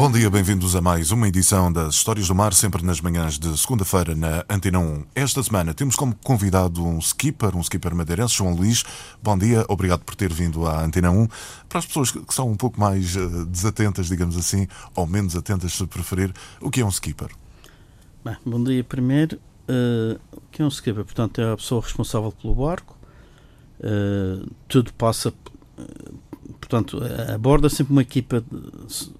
Bom dia, bem-vindos a mais uma edição das Histórias do Mar, sempre nas manhãs de segunda-feira na Antena 1. Esta semana temos como convidado um skipper, um skipper madeirense, João Luís. Bom dia, obrigado por ter vindo à Antena 1. Para as pessoas que são um pouco mais uh, desatentas, digamos assim, ou menos atentas, se preferir, o que é um skipper? Bem, bom dia primeiro. Uh, o que é um skipper? Portanto, é a pessoa responsável pelo barco. Uh, tudo passa portanto, aborda sempre uma equipa.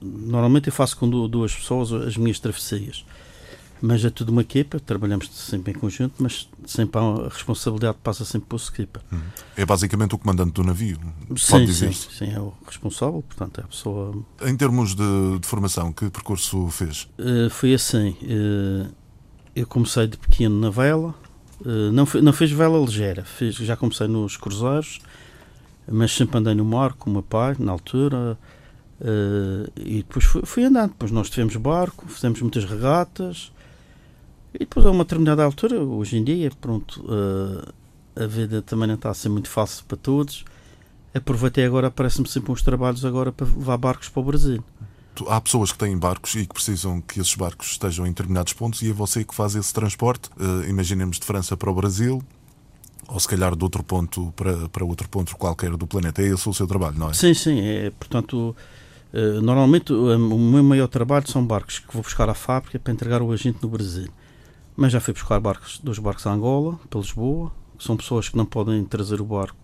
Normalmente eu faço com duas pessoas as minhas travessias, mas é tudo uma equipa. Trabalhamos sempre em conjunto, mas sempre a responsabilidade passa sempre para o skipper. Uhum. É basicamente o comandante do navio. Sim, sim, sim, é o responsável, portanto, é a pessoa. Em termos de, de formação, que percurso fez? Uh, foi assim. Uh, eu comecei de pequeno na vela. Uh, não, não fez vela ligeira, fiz, já comecei nos cruzeiros mas sempre andei no mar com o meu pai, na altura, uh, e depois fui, fui, andando. Depois nós tivemos barco, fizemos muitas regatas, e depois a uma determinada altura, hoje em dia, pronto, uh, a vida também não está a ser muito fácil para todos. Aproveitei agora, aparecem-me sempre uns trabalhos agora para levar barcos para o Brasil. Há pessoas que têm barcos e que precisam que esses barcos estejam em determinados pontos e é você que faz esse transporte. Uh, imaginemos de França para o Brasil, ou se calhar de outro ponto para, para outro ponto qualquer do planeta. É esse o seu trabalho, não é? Sim, sim. É, portanto, uh, normalmente o, o meu maior trabalho são barcos que vou buscar à fábrica para entregar o agente no Brasil. Mas já fui buscar barcos, dois barcos a Angola, para Lisboa, que são pessoas que não podem trazer o barco.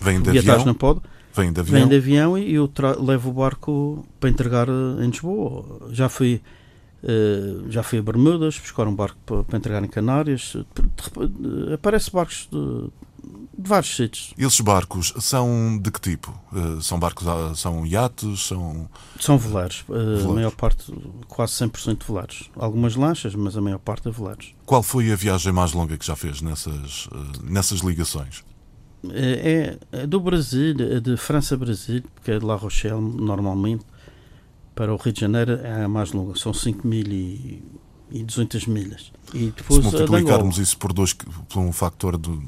Vêm de avião? Não pode. Vêm de avião? Vêm de avião e eu levo o barco para entregar eh, em Lisboa. Já fui Uh, já fui a Bermudas buscar um barco para, para entregar em Canárias. Aparece barcos de, de, vários sítios. Esses barcos são de que tipo? Uh, são barcos, ah, são iates? São, são veleiros. Uh. A maior parte, quase 100% veleiros. Algumas lanchas, mas a maior parte é veleiros. Qual foi a viagem mais longa que já fez nessas, nessas ligações? É, é do Brasil, é de França a Brasil, porque é de La Rochelle normalmente para o Rio de Janeiro é a mais longa, são 5.200 milhas. E depois se multiplicarmos isso por dois, por um factor de, de,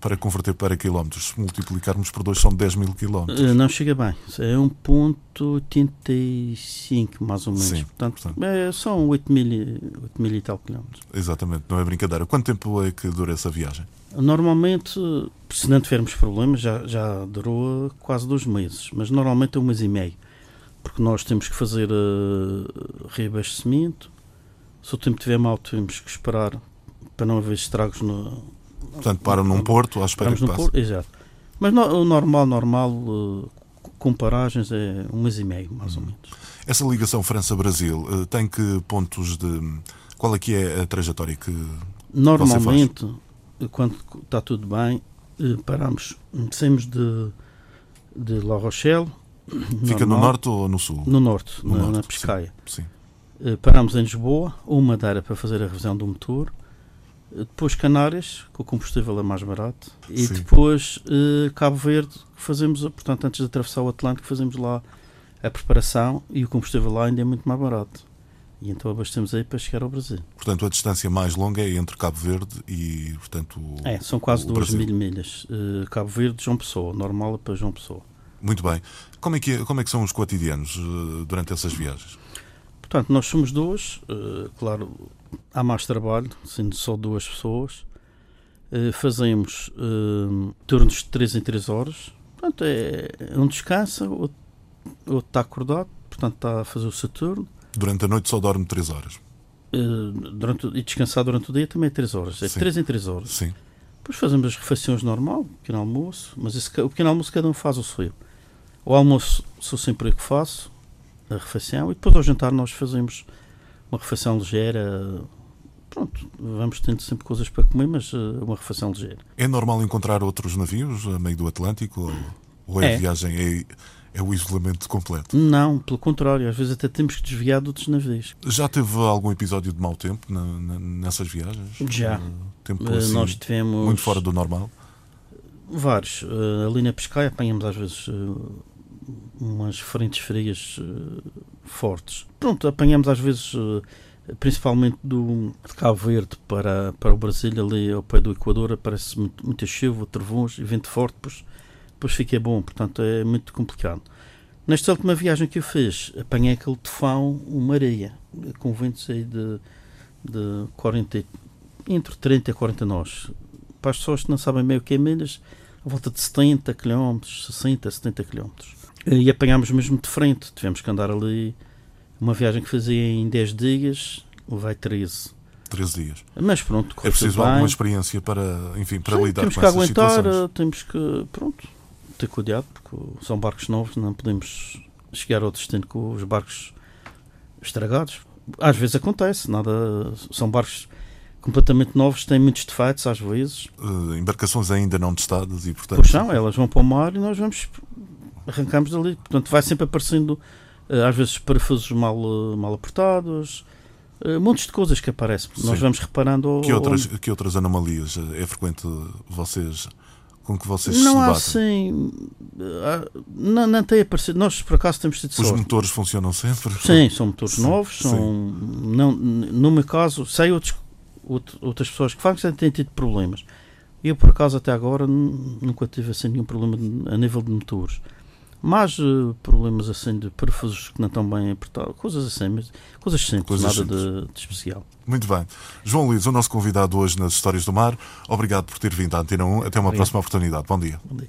para converter para quilómetros, se multiplicarmos por dois são 10 mil quilómetros. Eh, não chega bem, é 1.85 mais ou menos. Sim, portanto, portanto. É, são 8 mil, 8 mil e tal quilómetros. Exatamente, não é brincadeira. Quanto tempo é que dura essa viagem? Normalmente, se não tivermos problemas, já, já durou quase dois meses, mas normalmente é um mês e meio porque nós temos que fazer uh, reabastecimento. Se o tempo estiver mal, temos que esperar para não haver estragos no. Portanto, param num porto à espera que passe. Porto, exato. Mas no, o normal, normal, uh, com paragens, é um mês e meio, mais ou hum. menos. Essa ligação França-Brasil uh, tem que pontos de. Qual é que é a trajetória que. Normalmente, quando está tudo bem, paramos, saímos de, de La Rochelle, Fica no norte ou no sul? No norte, no na, norte, na Pescaia. Sim, sim. Uh, parámos em Lisboa, uma Madeira para fazer a revisão do motor, uh, depois Canárias, que o combustível é mais barato, e sim. depois uh, Cabo Verde, que fazemos, portanto, antes de atravessar o Atlântico, fazemos lá a preparação e o combustível lá ainda é muito mais barato. E então abastecemos aí para chegar ao Brasil. Portanto, a distância mais longa é entre Cabo Verde e, portanto, o, É, são quase duas mil milhas. Cabo Verde, João Pessoa, normal é para João Pessoa. Muito bem. Como é que, é, como é que são os cotidianos uh, durante essas viagens? Portanto, nós somos duas, uh, claro, há mais trabalho, sendo só duas pessoas. Uh, fazemos turnos de 3 em 3 horas. Portanto, é, um descansa, outro, outro está acordado, portanto está a fazer o seu turno. Durante a noite só dorme 3 horas? durante, e descansar durante o dia também é 3 horas. É Sim. 3 em 3 horas. Sim. Depois fazemos as refeições normal, pequeno almoço, mas esse, o pequeno almoço cada um faz o seu. O almoço sou sempre eu que faço, a refeição, e depois ao jantar nós fazemos uma refeição ligeira. Pronto, vamos tendo sempre coisas para comer, mas uh, uma refeição ligeira. É normal encontrar outros navios a meio do Atlântico? Ou, ou é, é. a viagem é, é o isolamento completo? Não, pelo contrário, às vezes até temos que desviar de outros navios. Já teve algum episódio de mau tempo na, na, nessas viagens? Já. Uh, tempo assim, nós tivemos. Muito fora do normal? Vários. Ali na Pescaia apanhamos às vezes umas frentes frias uh, fortes. Pronto, apanhamos às vezes, eh, principalmente do, de Cabo Verde para, para o Brasil, ali ao pé do Equador, aparece muito, muita chuva, trovões e vento forte, depois, depois fica bom, portanto é muito complicado. Nesta última viagem que eu fiz, apanhei aquele tufão, uma areia, com ventos aí de, de 40, entre 30 e 40 nós. Para as pessoas que não sabem bem o que é milhas, a volta de 70 km, 60, 70 km. E apanhámos mesmo de frente, tivemos que andar ali. Uma viagem que fazia em 10 dias, levei 13. 13 dias. Mas pronto, É preciso alguma experiência para, enfim, para Sim, lidar temos com que essas aguentar, situações. temos que, pronto, ter cuidado, porque são barcos novos, não podemos chegar ao destino com os barcos estragados. Às vezes acontece, nada, são barcos completamente novos, têm muitos defeitos às vezes. Eh, embarcações ainda não testadas e, portanto, Pois são, elas vão para o mar e nós vamos, arrancamos dali. Portanto, vai sempre aparecendo, eh, às vezes, parafusos mal, eh, mal apertados, eh, montes de coisas que aparecem. Nós Sim. vamos reparando. que, outras, que outras anomalias é frequente vocês com que vocês Não se há assim. Não, não tem aparecido. Nós, por acaso, temos tido Os sorte. motores funcionam sempre? Sim, são motores Sim, novos. São, não, no meu caso, sei outros, out- outras pessoas que fazem têm tido problemas. Eu, por acaso, até agora nu- nunca tive assim, nenhum problema a nível de motores. Mas eh, problemas assim de parafusos que não estão bem apertados, coisas assim, mas coisas simples, Coisas nada simples. De, de especial. Muito bem. João Luís, o nosso convidado hoje nas Histórias do Mar, obrigado por ter vindo à Antena 1. Até uma Obrigado. próxima oportunidade. Bom dia. Bom dia.